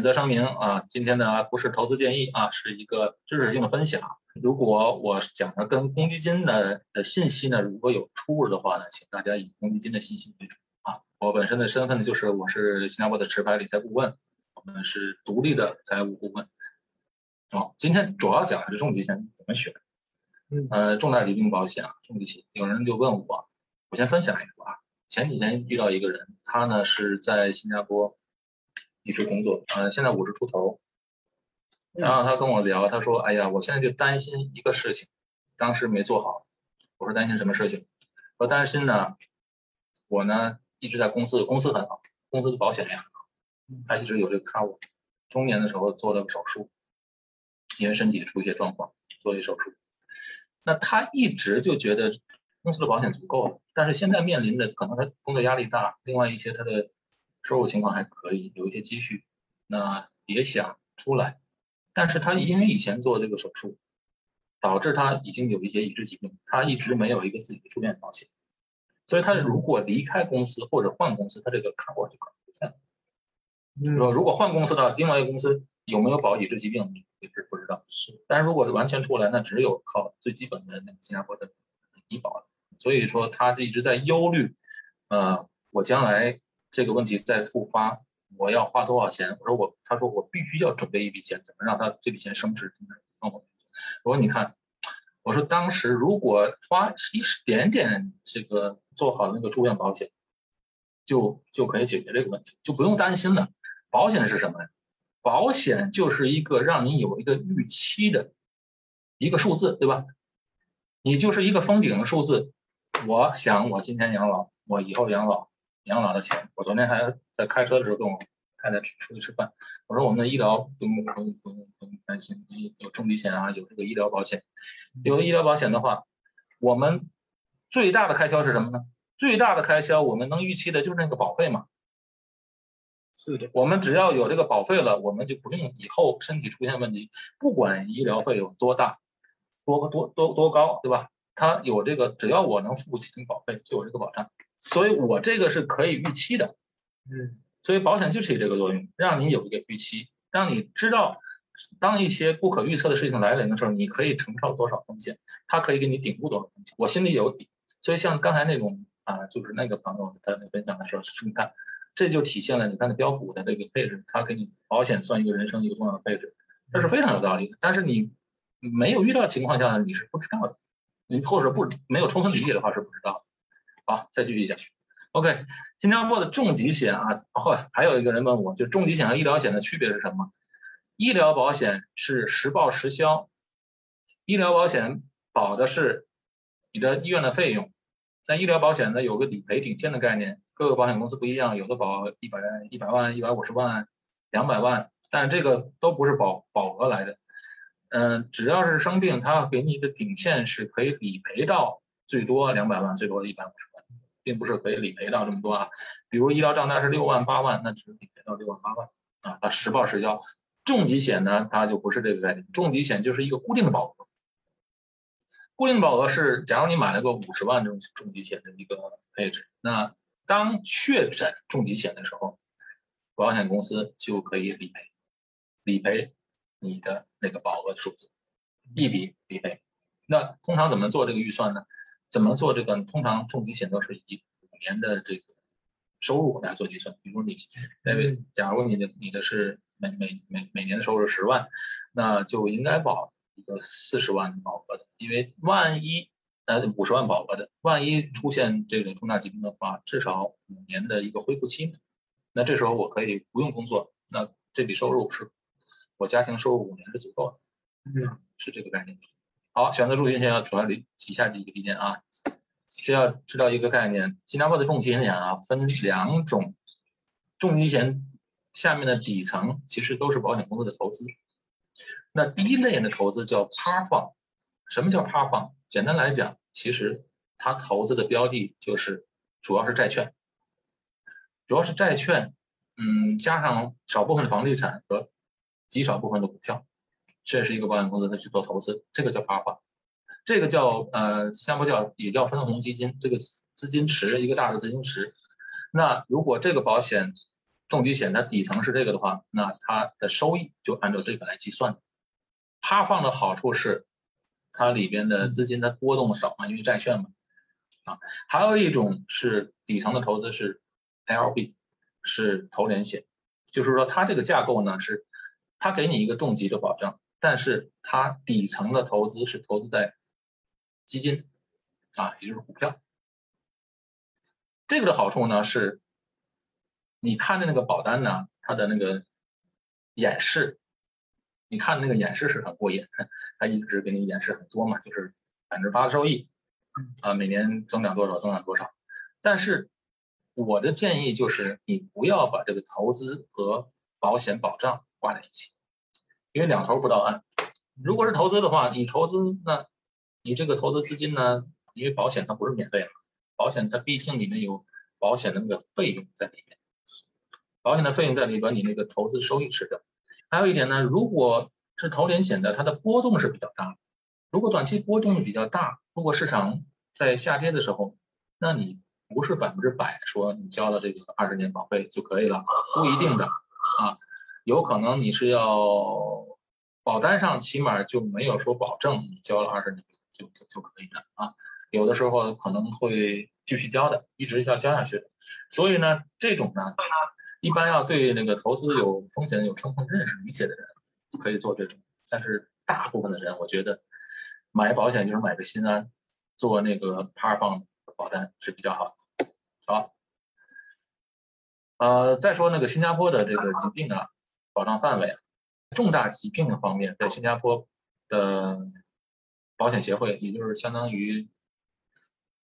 免责声明啊，今天呢不是投资建议啊，是一个知识性的分享。如果我讲的跟公积金的的信息呢，如果有出入的话呢，请大家以公积金的信息为主啊。我本身的身份呢，就是我是新加坡的持牌理财顾问，我们是独立的财务顾问。好，今天主要讲的是重疾险怎么选。嗯，呃，重大疾病保险啊，重疾险，有人就问我，我先分享一个啊。前几天遇到一个人，他呢是在新加坡一直工作，呃，现在五十出头。然后他跟我聊，他说：“哎呀，我现在就担心一个事情，当时没做好。”我说：“担心什么事情？”我担心呢，我呢一直在公司，公司很好，公司的保险也很好，他一直有这个 cover。中年的时候做了个手术，因为身体出一些状况，做一手术。那他一直就觉得公司的保险足够了，但是现在面临的可能他工作压力大，另外一些他的收入情况还可以，有一些积蓄，那也想出来。但是他因为以前做这个手术，导致他已经有一些已知疾病，他一直没有一个自己的住院保险，所以他如果离开公司或者换公司，他这个 cover 就可能不在。说如果换公司的另外一个公司有没有保已知疾病，也是不知道。是，但是如果是完全出来，那只有靠最基本的那个新加坡的医保了。所以说他一直在忧虑，呃，我将来这个问题再复发。我要花多少钱？我说我，他说我必须要准备一笔钱，怎么让他这笔钱升值？我，我说你看，我说当时如果花一点点这个做好那个住院保险，就就可以解决这个问题，就不用担心了。保险是什么呀？保险就是一个让你有一个预期的一个数字，对吧？你就是一个封顶的数字。我想我今天养老，我以后养老。养老的钱，我昨天还在开车的时候跟我太太出去吃饭，我说我们的医疗不用不用不用不用担心，有重疾险啊，有这个医疗保险，有了医疗保险的话，我们最大的开销是什么呢？最大的开销我们能预期的就是那个保费嘛。是的，我们只要有这个保费了，我们就不用以后身体出现问题，不管医疗费有多大，多多多多高，对吧？它有这个，只要我能付起这个保费，就有这个保障。所以我这个是可以预期的，嗯，所以保险就是有这个作用，让你有一个预期，让你知道，当一些不可预测的事情来临的时候，你可以承受多少风险，它可以给你顶住多少风险，我心里有底。所以像刚才那种啊，就是那个朋友他分享的时候，是你看，这就体现了你看的标股的这个配置，它给你保险算一个人生一个重要的配置，这是非常有道理的。但是你没有遇到情况下呢，你是不知道的，你或者不没有充分理解的话是不知道的。好，再继续讲。OK，新加坡的重疾险啊，后还有一个人问我，就重疾险和医疗险的区别是什么？医疗保险是实报实销，医疗保险保的是你的医院的费用。但医疗保险呢有个理赔顶线的概念，各个保险公司不一样，有的保一百一百万、一百五十万、两百万，但这个都不是保保额来的。嗯，只要是生病，它给你的顶线是可以理赔到最多两百万，最多一百五十万。并不是可以理赔到这么多啊，比如医疗账单是六万八万，那只能理赔到六万八万啊，它实报实销。重疾险呢，它就不是这个概念，重疾险就是一个固定的保额，固定保额是，假如你买了个五十万这种重疾险的一个配置，那当确诊重疾险的时候，保险公司就可以理赔，理赔你的那个保额数字，一笔理赔。那通常怎么做这个预算呢？怎么做这个？通常重疾险都是以五年的这个收入来做计算。比如你，呃，假如你的你的是每每每每年的收入十万，那就应该保一个四十万保额的，因为万一呃五十万保额的，万一出现这种重大疾病的话，至少五年的一个恢复期呢。那这时候我可以不用工作，那这笔收入是我家庭收入五年是足够的，嗯，是这个概念。好，选择重疾险要主要以下几个基点啊，需要知道一个概念，新加坡的重疾险啊分两种，重疾险下面的底层其实都是保险公司的投资，那第一类的投资叫 Par Fund，什么叫 Par Fund？简单来讲，其实它投资的标的就是主要是债券，主要是债券，嗯，加上少部分的房地产和极少部分的股票。这是一个保险公司，它去做投资，这个叫趴化，这个叫呃，新加坡叫也叫分红基金，这个资金池一个大的资金池。那如果这个保险重疾险它底层是这个的话，那它的收益就按照这个来计算。趴放的好处是，它里边的资金它波动少嘛，因为债券嘛。啊，还有一种是底层的投资是 LB，是投连险，就是说它这个架构呢是，它给你一个重疾的保障，但是它底层的投资是投资在基金，啊，也就是股票。这个的好处呢是，你看的那个保单呢，它的那个演示，你看那个演示是很过瘾，它一直给你演示很多嘛，就是百分之八的收益。啊，每年增长多少，增长多少。但是我的建议就是，你不要把这个投资和保险保障挂在一起，因为两头不到岸。如果是投资的话，你投资那，你这个投资资金呢，因为保险它不是免费的，保险它毕竟里面有保险的那个费用在里面，保险的费用在里边，你那个投资收益吃掉。还有一点呢，如果是投连险的，它的波动是比较大。如果短期波动比较大，如果市场在下跌的时候，那你不是百分之百说你交了这个二十年保费就可以了，不一定的啊，有可能你是要保单上起码就没有说保证你交了二十年就就可以的啊，有的时候可能会继续交的，一直要交下去。所以呢，这种呢，一般要对那个投资有风险有充分认识理解的人可以做这种，但是大部分的人我觉得。买保险就是买个心安，做那个 par 放保单是比较好的。好，呃，再说那个新加坡的这个疾病啊，保障范围，重大疾病的方面，在新加坡的保险协会，也就是相当于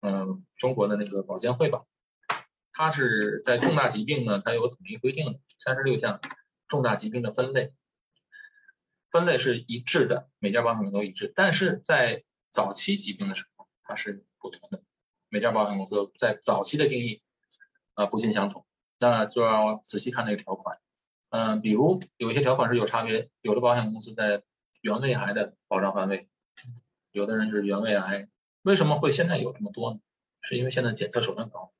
嗯中国的那个保监会吧，它是在重大疾病呢，它有统一规定，三十六项重大疾病的分类。分类是一致的，每家保险公司都一致，但是在早期疾病的时候，它是不同的。每家保险公司在早期的定义啊不尽相同，那就要仔细看那个条款。嗯，比如有一些条款是有差别，有的保险公司在原位癌的保障范围，有的人是原位癌。为什么会现在有这么多呢？是因为现在检测手段高，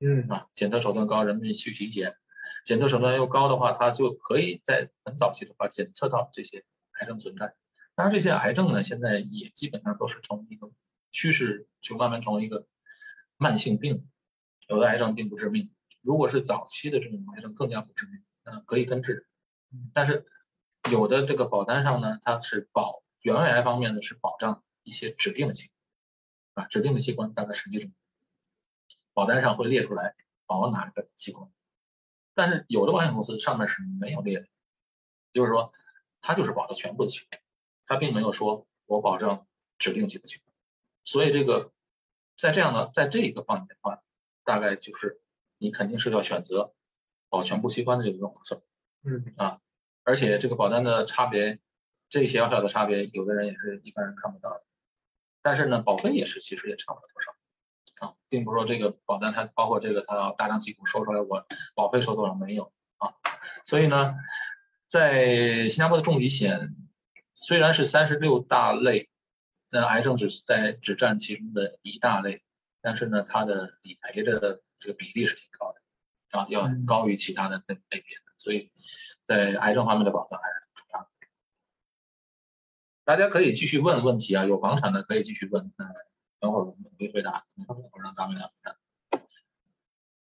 嗯啊，检测手段高，人们去体检，检测手段又高的话，它就可以在很早期的话检测到这些。癌症存在，当然这些癌症呢，现在也基本上都是从一个趋势，就慢慢成为一个慢性病。有的癌症并不致命，如果是早期的这种癌症更加不致命，嗯，可以根治。但是有的这个保单上呢，它是保原位癌方面呢是保障一些指定的器官，啊，指定的器官大概十几种，保单上会列出来保哪个器官。但是有的保险公司上面是没有列的，就是说。它就是保的全部的器官，它并没有说我保证指定几个器官，所以这个在这样的在这一个方面的话，大概就是你肯定是要选择保全部器官的这个划算，嗯啊，而且这个保单的差别，这些小小的差别，有的人也是一般人看不到的，但是呢，保费也是其实也差不了多少啊，并不是说这个保单它包括这个它大张旗鼓说出来我保费收多少没有啊，所以呢。在新加坡的重疾险虽然是三十六大类，那癌症只是在只占其中的一大类，但是呢，它的理赔的这个比例是挺高的，啊，要高于其他的类类别的，所以在癌症方面的保障还是很重要的。大家可以继续问问题啊，有房产的可以继续问，那等会儿我们会回答，我让大们来回答。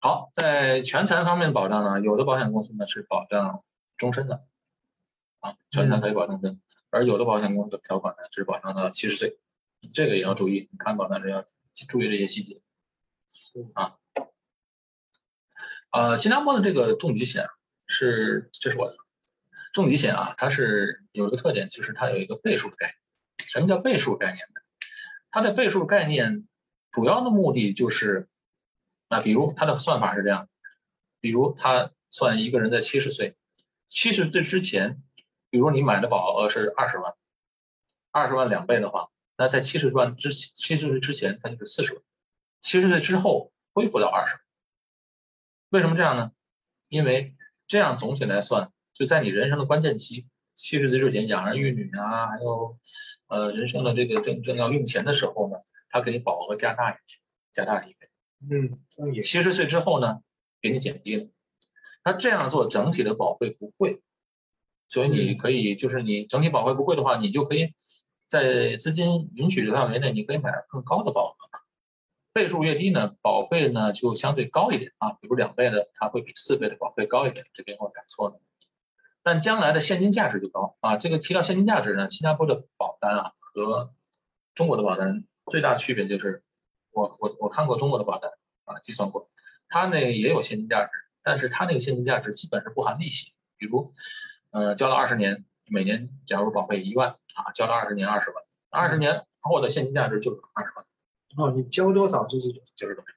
好，在全残方面保障呢，有的保险公司呢是保障终身的。啊，全残可以保证的，而有的保险公司的条款呢，只保障到七十岁，这个也要注意。你看保单时要注意这些细节。是啊，呃，新加坡的这个重疾险是，这是我的重疾险啊，它是有一个特点，就是它有一个倍数的概念。什么叫倍数概念呢？它的倍数概念主要的目的就是，啊，比如它的算法是这样，比如它算一个人在七十岁，七十岁之前。比如你买的保额是二十万，二十万两倍的话，那在七十万之七十岁之前，它就是四十万，七十岁之后恢复到二十。为什么这样呢？因为这样总体来算，就在你人生的关键期，七十岁之前养儿育女啊，还有呃人生的这个正正要用钱的时候呢，它给你保额加大一些，加大一倍。嗯，七十岁之后呢，给你减低了。它这样做整体的保费不贵，所以你可以就是你整体保费不贵的话，你就可以在资金允许的范围内，你可以买更高的保额。倍数越低呢，保费呢就相对高一点啊，比如两倍的，它会比四倍的保费高一点，这边我改错了。但将来的现金价值就高啊。这个提到现金价值呢，新加坡的保单啊和中国的保单最大区别就是，我我我看过中国的保单啊，计算过，它那也有现金价值，但是它那个现金价值基本是不含利息。比如，呃，交了二十年，每年假如保费一万啊，交了二十年二十万，二十年后的现金价值就是二十万。哦，你交多少就是就是多少，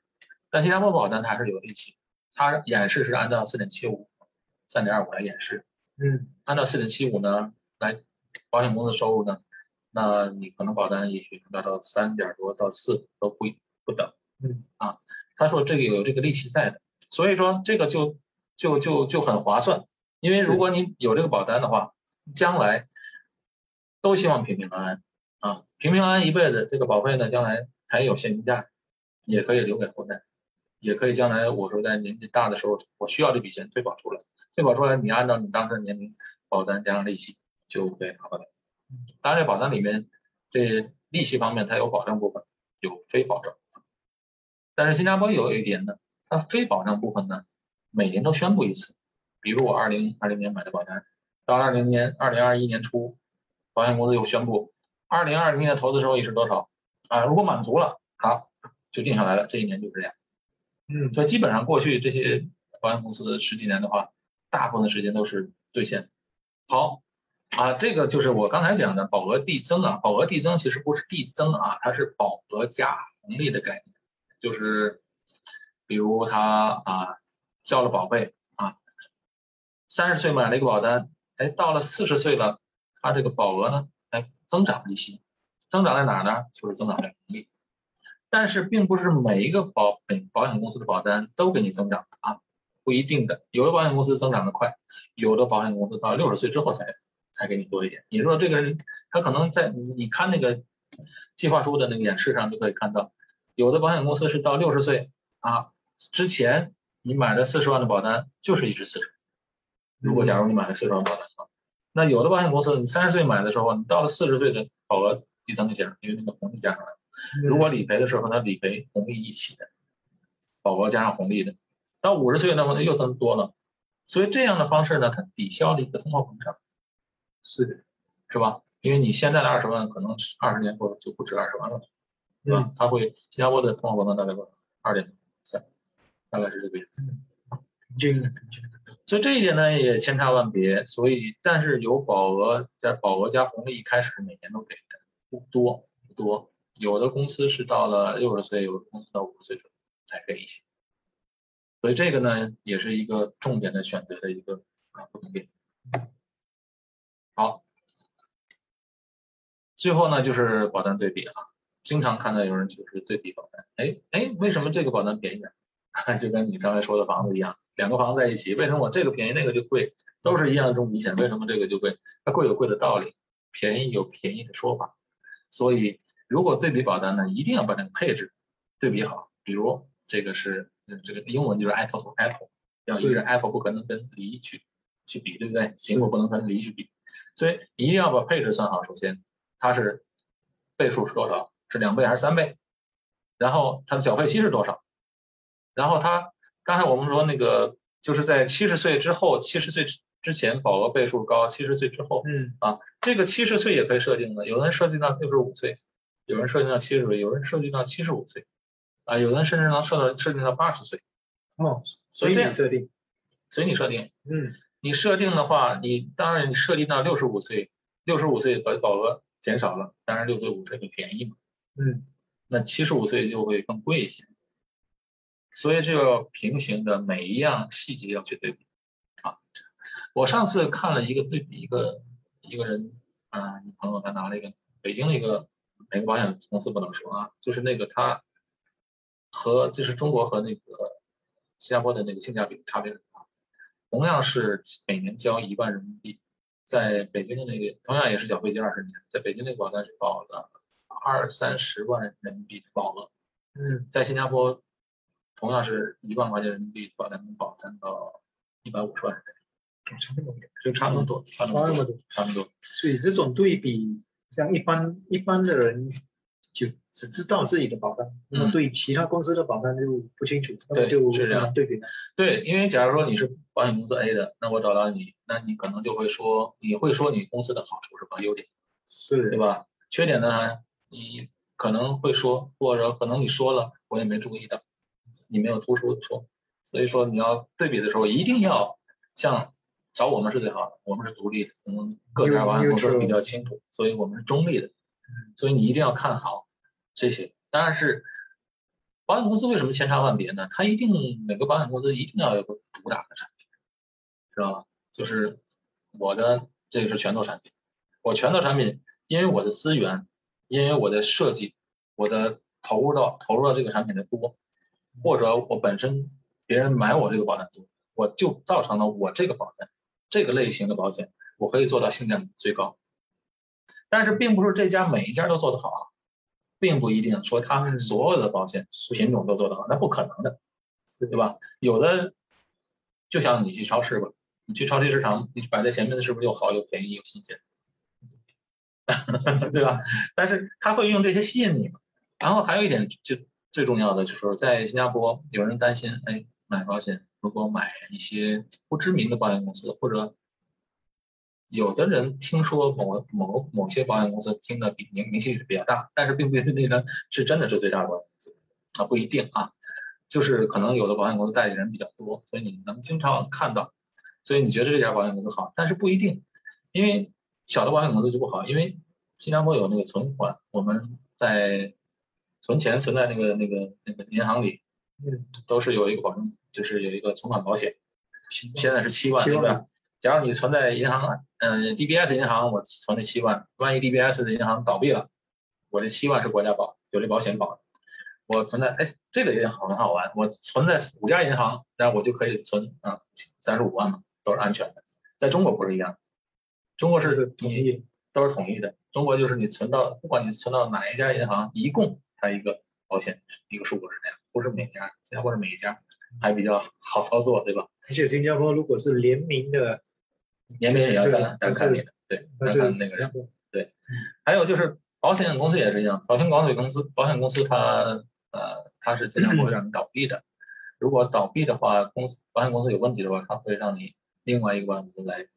但新加坡保单它是有利息，它演示是按照四点七五、三点二五来演示。嗯，按照四点七五呢来，保险公司收入呢，那你可能保单也许能达到三点多到四都不不等。嗯，啊，他说这个有这个利息在的，所以说这个就就就就很划算，因为如果你有这个保单的话，将来都希望平平安安啊，平平安安一辈子，这个保费呢将来。还有现金价，也可以留给后代，也可以将来我说在年纪大的时候，我需要这笔钱退保出来，退保出来，你按照你当时的年龄，保单加上利息就可以拿回来。当然，这保单里面这利息方面它有保障部分，有非保障。但是新加坡有一点呢，它非保障部分呢，每年都宣布一次。比如我二零二零年买的保单，到二零年二零二一年初，保险公司又宣布二零二零年的投资收益是多少。啊，如果满足了，好，就定下来了，这一年就这样。嗯，所以基本上过去这些保险公司的十几年的话，大部分时间都是兑现。好，啊，这个就是我刚才讲的保额递增啊，保额递增其实不是递增啊，它是保额加红利的概念，就是比如他啊交了保费啊，三十岁买了一个保单，哎，到了四十岁了，他这个保额呢，哎，增长利息。增长在哪儿呢？就是增长在红利，但是并不是每一个保保险公司的保单都给你增长的啊，不一定的。有的保险公司增长的快，有的保险公司到六十岁之后才才给你多一点。也就是说，这个人他可能在你看那个计划书的那个演示上就可以看到，有的保险公司是到六十岁啊之前，你买了四十万的保单就是一直四十。如果假如你买了四十万保单的话，那有的保险公司你三十岁买的时候，你到了四十岁的保额。递增一下，因为那个红利加上来。如果理赔的时候，它理赔红利一起的，保额加上红利的，到五十岁那么又增多了。所以这样的方式呢，它抵消了一个通货膨胀，是的，是吧？因为你现在的二十万，可能二十年后就不止二十万了，是吧？它会新加坡的通货膨胀大概多少？二点三，大概是这个样子。平均的，平均的。所以这一点呢也千差万别。所以，但是有保额加保额加红利，一开始每年都给的。不多不多，有的公司是到了六十岁，有的公司到五十岁之后才给一些，所以这个呢也是一个重点的选择的一个啊不同点。好，最后呢就是保单对比啊，经常看到有人就是对比保单，哎哎，为什么这个保单便宜啊？就跟你刚才说的房子一样，两个房子在一起，为什么我这个便宜那个就贵？都是一样的重疾险，为什么这个就贵？它贵有贵的道理，便宜有便宜的说法。所以，如果对比保单呢，一定要把那个配置对比好。比如这个是这个英文就是 apple to apple，要一致，apple 不可能跟梨去去比，对不对？苹果不能跟梨去比，所以一定要把配置算好。首先，它是倍数是多少？是两倍还是三倍？然后它的缴费期是多少？然后它刚才我们说那个就是在七十岁之后，七十岁。之前保额倍数高，七十岁之后，嗯啊，这个七十岁也可以设定的，有人设定到六十五岁，有人设定到七十岁，有人设定到七十五岁，啊，有人甚至能设到设定到八十岁。哦，随你设定，随你设定。嗯，你设定的话，你当然你设定到六十五岁，六十五岁保保额减少了，当然六十五岁更便宜嘛。嗯，那七十五岁就会更贵一些，所以这个平行的每一样细节要去对比。我上次看了一个对比，一个一个人啊，你朋友他拿了一个北京的一个哪个保险公司不能说啊，就是那个他和就是中国和那个新加坡的那个性价比差别很大。同样是每年交一万人民币，在北京的那个同样也是缴费期二十年，在北京那个保单是保了二三十万人民币的保额，嗯，在新加坡同样是一万块钱人民币保单能保单到一百五十万人民币，差那么多，就差那么多，差那么多，差那么多。所以这种对比，像一般一般的人就只知道自己的保单，那么对其他公司的保单就不清楚，那么嗯对就是这样很难对比的。对，因为假如说你是保险公司 A 的，那我找到你，那你可能就会说，你会说你公司的好处是吧？优点，是对吧？缺点呢，你可能会说，或者可能你说了，我也没注意到，你没有突出地说。所以说你要对比的时候，一定要像找我们是最好的，我们是独立的，我们各家保险公司都比较清楚，所以我们是中立的，所以你一定要看好这些。当然是保险公司为什么千差万别呢？它一定每个保险公司一定要有个主打的产品，知道吧？就是我的这个是拳头产品，我拳头产品，因为我的资源，因为我的设计，我的投入到投入到这个产品的多，或者我本身别人买我这个保单多，我就造成了我这个保单这个类型的保险，我可以做到性价比最高。但是并不是这家每一家都做得好啊，并不一定说他们所有的保险品种都做得好，那不可能的，对吧？有的就像你去超市吧，你去超级市场，你摆在前面的是不是又好又便宜又新鲜，对吧？但是他会用这些吸引你嘛。然后还有一点就最重要的就是在新加坡，有人担心，哎，买保险如果买一些不知名的保险公司，或者有的人听说某某某些保险公司听的比名名气是比较大，但是并不一定那个是真的是最大的保险公司啊，不一定啊，就是可能有的保险公司代理人比较多，所以你能经常看到，所以你觉得这家保险公司好，但是不一定，因为小的保险公司就不好，因为新加坡有那个存款，我们在存钱存在那个那个那个银行里，都是有一个保证，就是有一个存款保险，七现在是七万，七万对吧？假如你存在银行，嗯、DBS 银行我存了七万，万一 DBS 的银行倒闭了，我这七万是国家保，有这保险保的。我存在，哎，这个也好很好玩，我存在五家银行，然后我就可以存啊三十五万嘛，都是安全的。在中国不是一样，中国是统你一都是统一的。中国就是你存到，不管你存到哪一家银行，一共它一个保险一个数额是这样，不是每家，新加坡是每一家，还比较好操作，对吧？而且新加坡如果是联名的，联名也要这个单单看你的，对，单看那个人。还有就是保险公司也是一样，保险管理公司，保险公司它呃它是尽量不会让你倒闭的。如果倒闭的话，公司保险公司有问题的话，它会让你另外一个保险公司来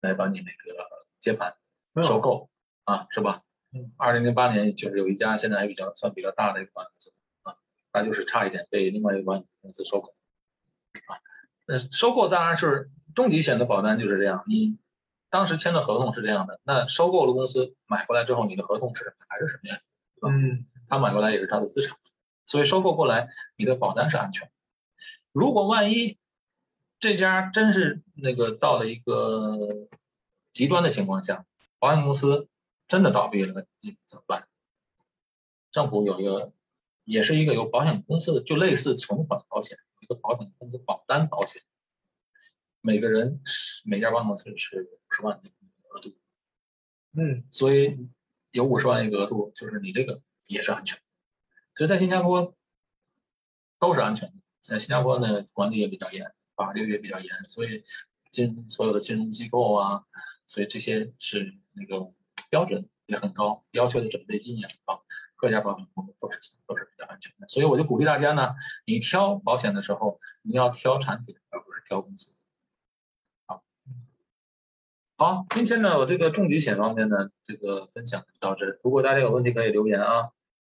来把你那个接盘收购啊，是吧嗯？二零零八年就是有一家现在还比较算比较大的一个保险公司啊，它就是差一点被另外一个保险公司收购啊。那收购当然是重疾险的保单就是这样，你当时签的合同是这样的，那收购的公司买过来之后，你的合同是还是什么样？嗯，他买过来也是他的资产，所以收购过来你的保单是安全。如果万一这家真是那个到了一个极端的情况下，保险公司真的倒闭了，你怎么办？政府有一个，也是一个由保险公司的，就类似存款保险，一个保险公司保单保险，每个人是每家保险公司是五十万的额度，嗯，所以有五十万一个额度，就是你这个也是安全。所以在新加坡都是安全的，在新加坡呢管理也比较严，法律也比较严，所以金所有的金融机构啊，所以这些是那个标准也很高，要求的准备金也很高，各家保险公司都是都是比较安全的。所以我就鼓励大家呢，你挑保险的时候，你要挑产品，而不是挑公司。好，好，今天呢，我这个重疾险方面呢，这个分享到这。如果大家有问题可以留言啊。